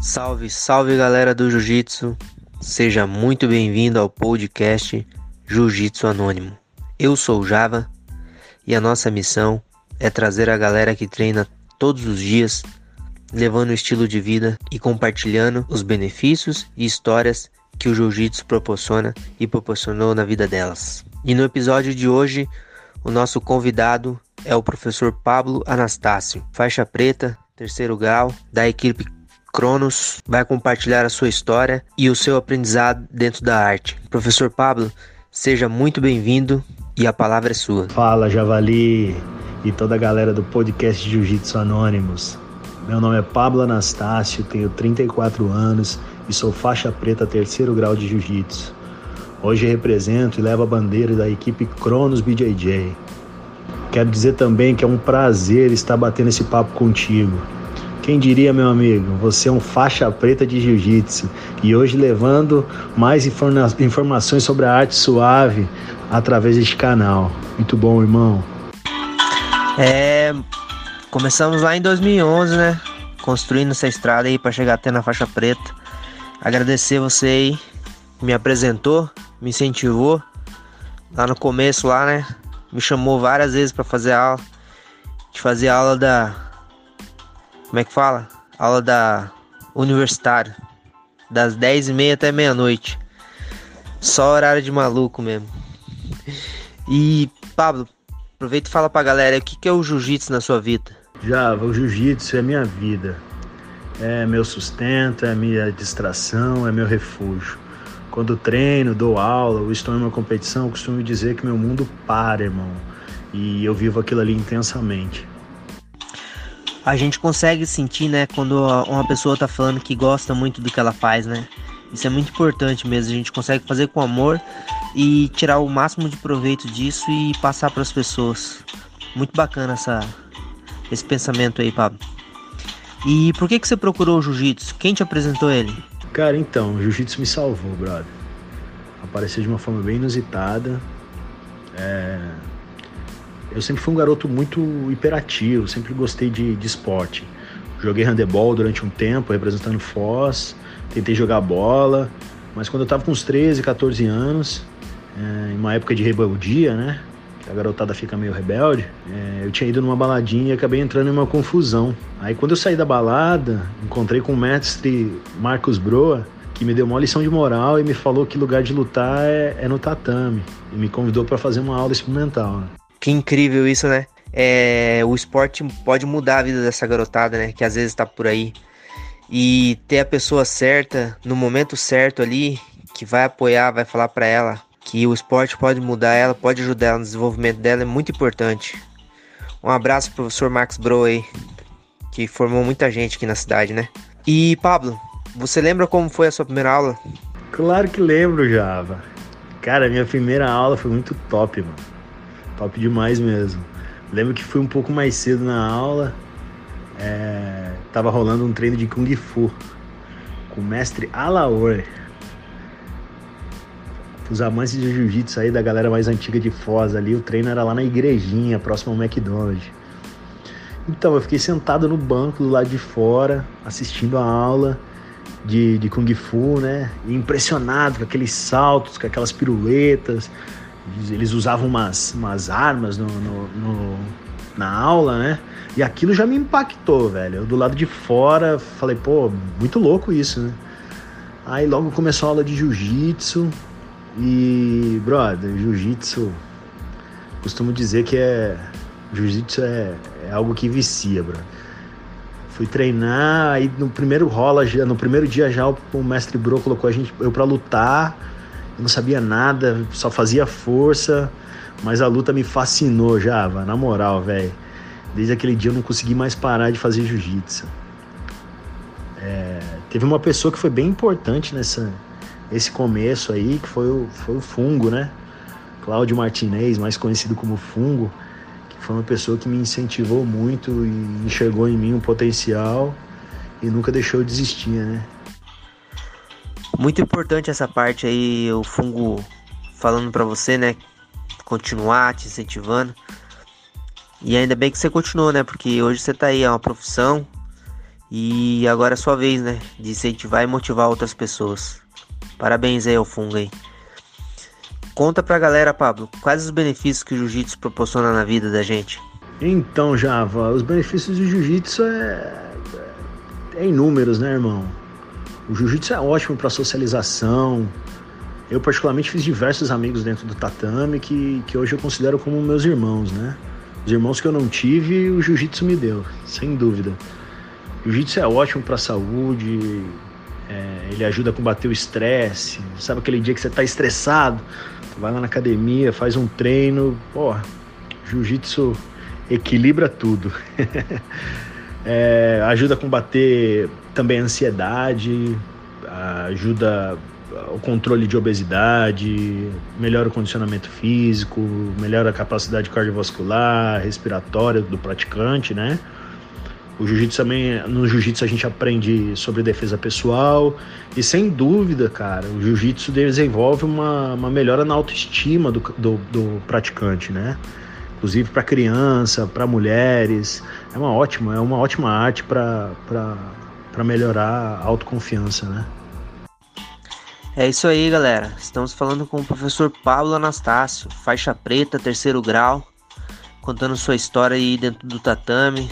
Salve, salve galera do Jiu-Jitsu. Seja muito bem-vindo ao podcast Jiu-Jitsu Anônimo. Eu sou o Java e a nossa missão é trazer a galera que treina todos os dias, levando o estilo de vida e compartilhando os benefícios e histórias que o Jiu-Jitsu proporciona e proporcionou na vida delas. E no episódio de hoje, o nosso convidado é o professor Pablo Anastácio, faixa preta, terceiro grau, da equipe Cronos, vai compartilhar a sua história e o seu aprendizado dentro da arte. Professor Pablo, seja muito bem-vindo e a palavra é sua. Fala, Javali e toda a galera do podcast Jiu-Jitsu Anônimos. Meu nome é Pablo Anastácio, tenho 34 anos e sou faixa preta terceiro grau de Jiu-Jitsu. Hoje represento e levo a bandeira da equipe Cronos BJJ. Quero dizer também que é um prazer estar batendo esse papo contigo. Quem diria, meu amigo, você é um faixa preta de jiu-jitsu e hoje levando mais informa informações sobre a arte suave através deste canal. Muito bom, irmão. É, começamos lá em 2011, né? Construindo essa estrada aí para chegar até na faixa preta. Agradecer você aí, me apresentou, me incentivou lá no começo lá, né? Me chamou várias vezes para fazer aula, de fazer aula da como é que fala? Aula da universitária, das 10 e meia até meia-noite. Só horário de maluco mesmo. E Pablo, aproveita e fala pra galera o que, que é o jiu-jitsu na sua vida. Já, o jiu-jitsu é minha vida. É meu sustento, é minha distração, é meu refúgio. Quando treino, dou aula ou estou em uma competição, costumo dizer que meu mundo para, irmão. E eu vivo aquilo ali intensamente a gente consegue sentir, né, quando uma pessoa tá falando que gosta muito do que ela faz, né? Isso é muito importante mesmo. A gente consegue fazer com amor e tirar o máximo de proveito disso e passar para as pessoas. Muito bacana essa, esse pensamento aí, Pablo. E por que que você procurou o jiu-jitsu? Quem te apresentou ele? Cara, então, o jiu-jitsu me salvou, brother. Apareceu de uma forma bem inusitada. É, eu sempre fui um garoto muito hiperativo, sempre gostei de, de esporte. Joguei handebol durante um tempo, representando Foz, tentei jogar bola, mas quando eu tava com uns 13, 14 anos, é, em uma época de rebeldia, né? A garotada fica meio rebelde, é, eu tinha ido numa baladinha e acabei entrando em uma confusão. Aí quando eu saí da balada, encontrei com o mestre Marcos Broa, que me deu uma lição de moral e me falou que lugar de lutar é, é no tatame. E me convidou para fazer uma aula experimental. Né? Que incrível isso, né? É, o esporte pode mudar a vida dessa garotada, né? Que às vezes tá por aí. E ter a pessoa certa, no momento certo ali, que vai apoiar, vai falar para ela que o esporte pode mudar ela, pode ajudar ela no desenvolvimento dela, é muito importante. Um abraço pro professor Max Bro aí, que formou muita gente aqui na cidade, né? E Pablo, você lembra como foi a sua primeira aula? Claro que lembro, Java. Cara, minha primeira aula foi muito top, mano. Top demais mesmo. Lembro que fui um pouco mais cedo na aula. É, tava rolando um treino de Kung Fu com o mestre Alaor. Os amantes de jiu-jitsu aí da galera mais antiga de Foz ali, o treino era lá na igrejinha, próximo ao McDonald's. Então, eu fiquei sentado no banco do lado de fora, assistindo a aula de, de Kung Fu, né? Impressionado com aqueles saltos, com aquelas piruetas, eles usavam umas, umas armas no, no, no, na aula, né? E aquilo já me impactou, velho. Eu do lado de fora falei, pô, muito louco isso, né? Aí logo começou a aula de jiu-jitsu e, brother, jiu-jitsu, costumo dizer que é. Jiu-jitsu é, é algo que vicia, brother. Fui treinar, aí no primeiro rola, no primeiro dia já o, mestre Bro colocou a gente, eu pra lutar eu não sabia nada, só fazia força, mas a luta me fascinou já, na moral, velho. Desde aquele dia eu não consegui mais parar de fazer jiu-jitsu. É, teve uma pessoa que foi bem importante nessa esse começo aí, que foi o, foi o Fungo, né? Cláudio Martinez, mais conhecido como Fungo, que foi uma pessoa que me incentivou muito e enxergou em mim um potencial e nunca deixou de desistir, né? Muito importante essa parte aí, o fungo falando para você, né? Continuar te incentivando. E ainda bem que você continuou, né? Porque hoje você tá aí, é uma profissão. E agora é sua vez, né? De incentivar e motivar outras pessoas. Parabéns aí ao Fungo aí. Conta pra galera, Pablo, quais os benefícios que o jiu-jitsu proporciona na vida da gente? Então, Java, os benefícios do jiu-jitsu é... é inúmeros, né, irmão? O jiu-jitsu é ótimo para socialização. Eu, particularmente, fiz diversos amigos dentro do tatame que, que hoje eu considero como meus irmãos, né? Os irmãos que eu não tive, o jiu-jitsu me deu, sem dúvida. Jiu-jitsu é ótimo para a saúde, é, ele ajuda a combater o estresse. Sabe aquele dia que você está estressado? vai lá na academia, faz um treino. Pô, jiu-jitsu equilibra tudo. é, ajuda a combater também a ansiedade, ajuda o controle de obesidade, melhora o condicionamento físico, melhora a capacidade cardiovascular, respiratória do praticante, né? O jiu-jitsu também, no jiu-jitsu a gente aprende sobre defesa pessoal e sem dúvida, cara, o jiu-jitsu desenvolve uma, uma melhora na autoestima do, do, do praticante, né? Inclusive para criança, para mulheres, é uma ótima, é uma ótima arte para melhorar a autoconfiança, né? É isso aí, galera. Estamos falando com o professor Pablo Anastácio, faixa preta, terceiro grau, contando sua história aí dentro do tatame,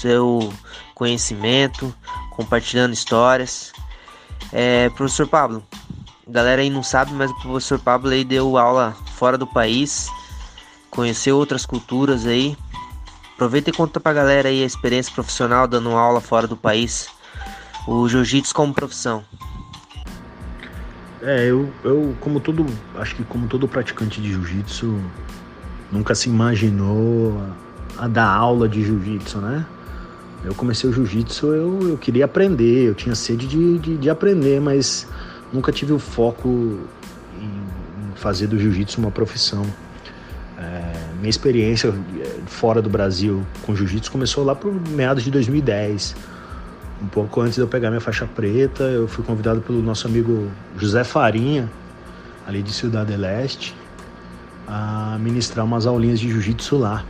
seu conhecimento, compartilhando histórias. É, professor Pablo, galera aí não sabe, mas o professor Pablo aí deu aula fora do país, conheceu outras culturas aí. Aproveita e conta pra galera aí a experiência profissional dando aula fora do país, o jiu-jitsu como profissão. É, eu, eu como todo, acho que como todo praticante de jiu-jitsu, nunca se imaginou a, a dar aula de jiu-jitsu, né? Eu comecei o jiu-jitsu, eu, eu queria aprender, eu tinha sede de, de, de aprender, mas nunca tive o foco em, em fazer do jiu-jitsu uma profissão. É, minha experiência é, fora do Brasil com jiu-jitsu começou lá por meados de 2010. Um pouco antes de eu pegar minha faixa preta, eu fui convidado pelo nosso amigo José Farinha, ali de Cidade Leste, a ministrar umas aulinhas de jiu-jitsu lá.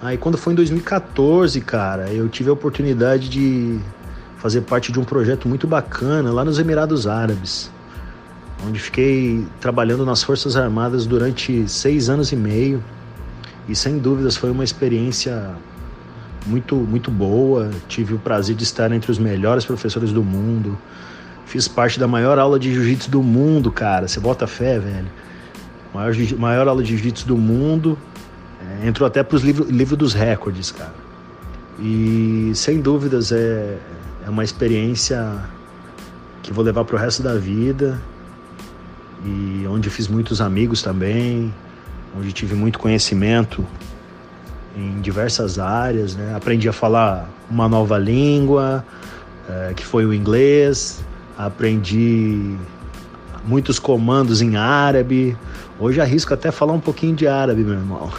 Aí quando foi em 2014, cara, eu tive a oportunidade de fazer parte de um projeto muito bacana lá nos Emirados Árabes, onde fiquei trabalhando nas Forças Armadas durante seis anos e meio e sem dúvidas foi uma experiência muito muito boa. Tive o prazer de estar entre os melhores professores do mundo. Fiz parte da maior aula de jiu-jitsu do mundo, cara. Você bota fé, velho. Maior, maior aula de jiu-jitsu do mundo é, entrou até para os livros livro dos recordes, cara. E sem dúvidas é, é uma experiência que vou levar para o resto da vida e onde fiz muitos amigos também, onde tive muito conhecimento em diversas áreas, né? Aprendi a falar uma nova língua, é, que foi o inglês, aprendi muitos comandos em árabe, Hoje arrisco até falar um pouquinho de árabe, meu irmão.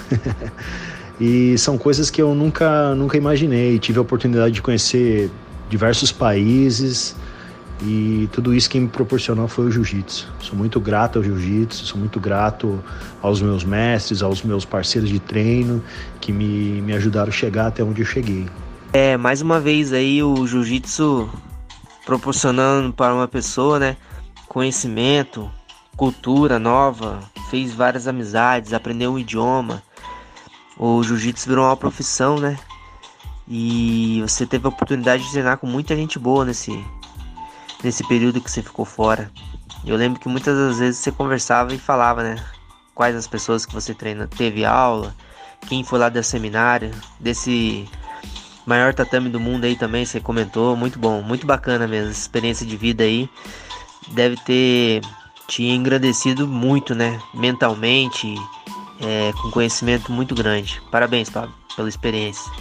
e são coisas que eu nunca, nunca imaginei. Tive a oportunidade de conhecer diversos países e tudo isso que me proporcionou foi o jiu-jitsu. Sou muito grato ao jiu-jitsu, sou muito grato aos meus mestres, aos meus parceiros de treino que me, me ajudaram a chegar até onde eu cheguei. É, mais uma vez aí o jiu-jitsu proporcionando para uma pessoa, né, conhecimento, cultura nova, fez várias amizades, aprendeu um idioma. O jiu-jitsu virou uma profissão, né? E você teve a oportunidade de treinar com muita gente boa nesse, nesse período que você ficou fora. Eu lembro que muitas das vezes você conversava e falava, né? Quais as pessoas que você treina teve aula, quem foi lá da seminário, desse maior tatame do mundo aí também, você comentou, muito bom, muito bacana mesmo, experiência de vida aí. Deve ter tinha engrandecido muito, né? Mentalmente, é, com conhecimento muito grande. Parabéns, Pablo, pela experiência.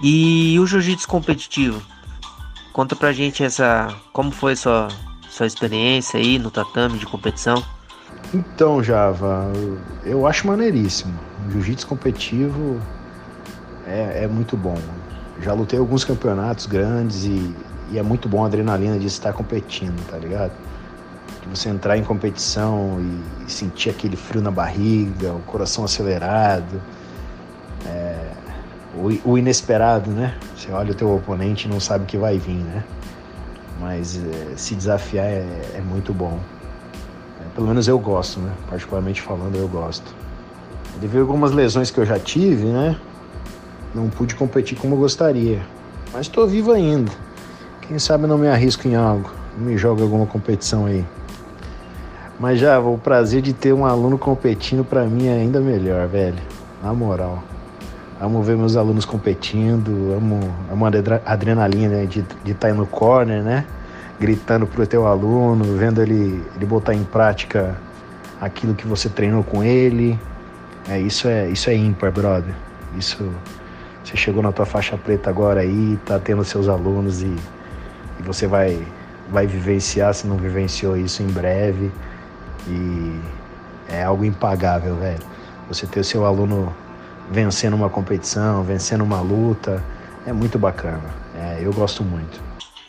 E o jiu-jitsu competitivo? Conta pra gente essa, como foi sua sua experiência aí no tatame de competição? Então, Java, eu acho maneiríssimo. Jiu-jitsu competitivo é, é, muito bom. Já lutei alguns campeonatos grandes e, e é muito bom a adrenalina de estar competindo, tá ligado? você entrar em competição e sentir aquele frio na barriga, o coração acelerado, o, o, inesperado, né? Você olha o teu oponente e não sabe o que vai vir, né? Mas é, se desafiar é, é muito bom. É, pelo menos eu gosto, né? Particularmente falando, eu gosto. Devido a algumas lesões que eu já tive, né? Não pude competir como eu gostaria. Mas estou vivo ainda. Quem sabe não me arrisco em algo. Não me joga alguma competição aí. Mas já, o prazer de ter um aluno competindo para mim é ainda melhor, velho. Na moral. Amo ver meus alunos competindo, amo, amo a adrenalina né, de estar tá no corner, né? Gritando pro teu aluno, vendo ele, ele botar em prática aquilo que você treinou com ele. É, isso é, isso é ímpar, brother. Isso você chegou na tua faixa preta agora aí, tá tendo seus alunos e, e você vai, vai vivenciar, se não vivenciou isso em breve. E é algo impagável, velho. Você ter o seu aluno vencendo uma competição, vencendo uma luta, é muito bacana. É, eu gosto muito.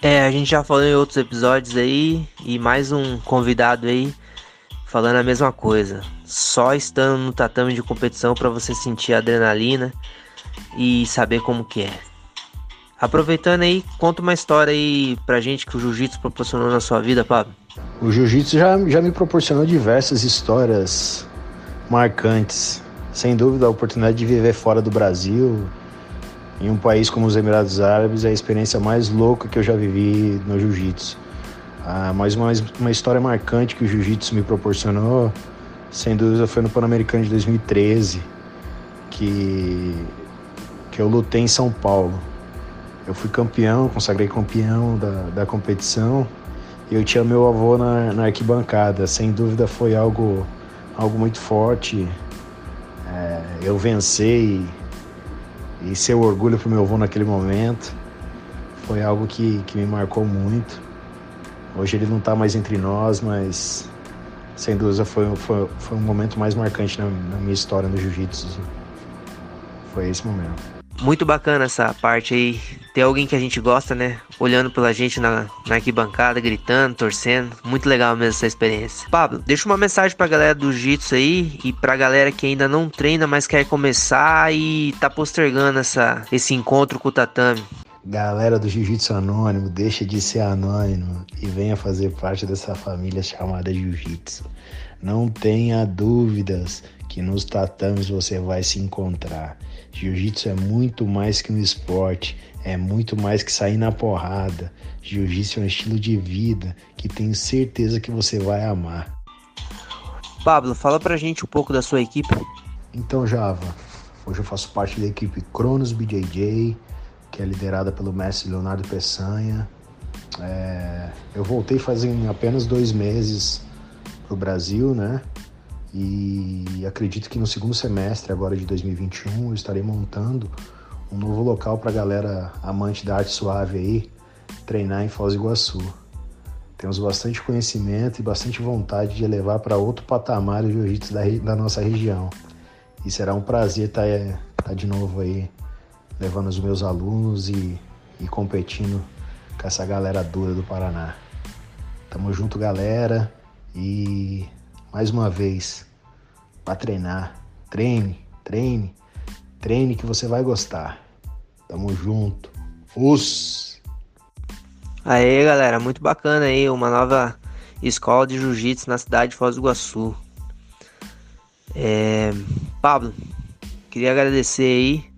É, a gente já falou em outros episódios aí e mais um convidado aí falando a mesma coisa. Só estando no tatame de competição para você sentir a adrenalina e saber como que é. Aproveitando aí, conta uma história aí pra gente que o jiu-jitsu proporcionou na sua vida, Pablo. O jiu-jitsu já, já me proporcionou diversas histórias marcantes. Sem dúvida, a oportunidade de viver fora do Brasil, em um país como os Emirados Árabes, é a experiência mais louca que eu já vivi no jiu-jitsu. Ah, mas uma, uma história marcante que o jiu-jitsu me proporcionou, sem dúvida, foi no Pan-Americano de 2013, que que eu lutei em São Paulo. Eu fui campeão, consagrei campeão da, da competição e eu tinha meu avô na, na arquibancada. Sem dúvida foi algo, algo muito forte. É, eu vencer e, e ser o orgulho para o meu avô naquele momento foi algo que, que me marcou muito. Hoje ele não está mais entre nós, mas sem dúvida foi, foi, foi um momento mais marcante na, na minha história no jiu-jitsu. Foi esse momento. Muito bacana essa parte aí. Ter alguém que a gente gosta, né? Olhando pela gente na, na arquibancada, gritando, torcendo. Muito legal mesmo essa experiência. Pablo, deixa uma mensagem pra galera do Jiu-Jitsu aí e pra galera que ainda não treina, mas quer começar e tá postergando essa, esse encontro com o tatame. Galera do Jiu-Jitsu Anônimo, deixa de ser anônimo e venha fazer parte dessa família chamada Jiu-Jitsu. Não tenha dúvidas que nos tatames você vai se encontrar. Jiu-jitsu é muito mais que um esporte, é muito mais que sair na porrada. Jiu-jitsu é um estilo de vida que tenho certeza que você vai amar. Pablo, fala pra gente um pouco da sua equipe. Então, Java, hoje eu faço parte da equipe Cronos BJJ, que é liderada pelo mestre Leonardo Peçanha. É, eu voltei fazem apenas dois meses pro Brasil, né? E acredito que no segundo semestre agora de 2021 eu estarei montando um novo local para a galera amante da arte suave aí treinar em Foz do Iguaçu. Temos bastante conhecimento e bastante vontade de levar para outro patamar o jiu-jitsu da, da, nossa região. E será um prazer estar tá, tá de novo aí levando os meus alunos e, e competindo com essa galera dura do Paraná. Tamo junto, galera, e mais uma vez, para treinar. Treine, treine, treine que você vai gostar. Tamo junto. Os. Aí, galera, muito bacana aí, uma nova escola de jiu-jitsu na cidade de Foz do Iguaçu. É... Pablo, queria agradecer aí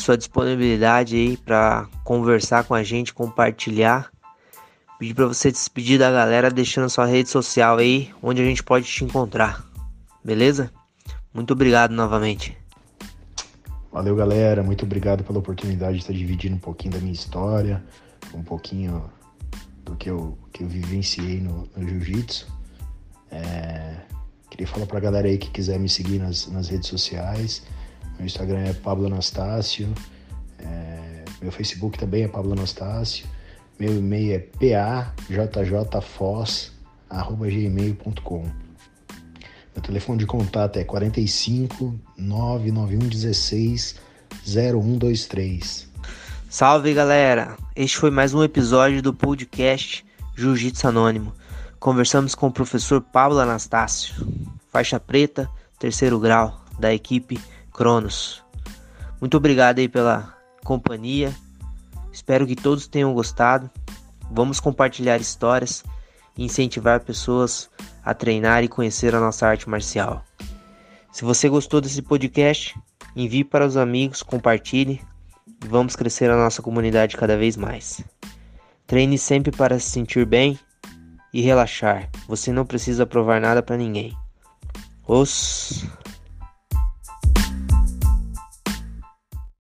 sua disponibilidade aí para conversar com a gente, compartilhar Pedir para você despedir da galera deixando sua rede social aí, onde a gente pode te encontrar. Beleza? Muito obrigado novamente. Valeu, galera. Muito obrigado pela oportunidade de estar dividindo um pouquinho da minha história, um pouquinho do que eu, que eu vivenciei no, no jiu-jitsu. É, queria falar pra galera aí que quiser me seguir nas, nas redes sociais. Meu Instagram é Pablo Anastácio. É, meu Facebook também é Pablo Anastácio. Meu e-mail é pajjfoz.gmail.com Meu telefone de contato é 45 991 16 0123. Salve galera! Este foi mais um episódio do podcast Jiu-Jitsu Anônimo. Conversamos com o professor Pablo Anastácio, faixa preta, terceiro grau, da equipe Cronos. Muito obrigado aí pela companhia. Espero que todos tenham gostado. Vamos compartilhar histórias e incentivar pessoas a treinar e conhecer a nossa arte marcial. Se você gostou desse podcast, envie para os amigos, compartilhe e vamos crescer a nossa comunidade cada vez mais. Treine sempre para se sentir bem e relaxar. Você não precisa provar nada para ninguém. Os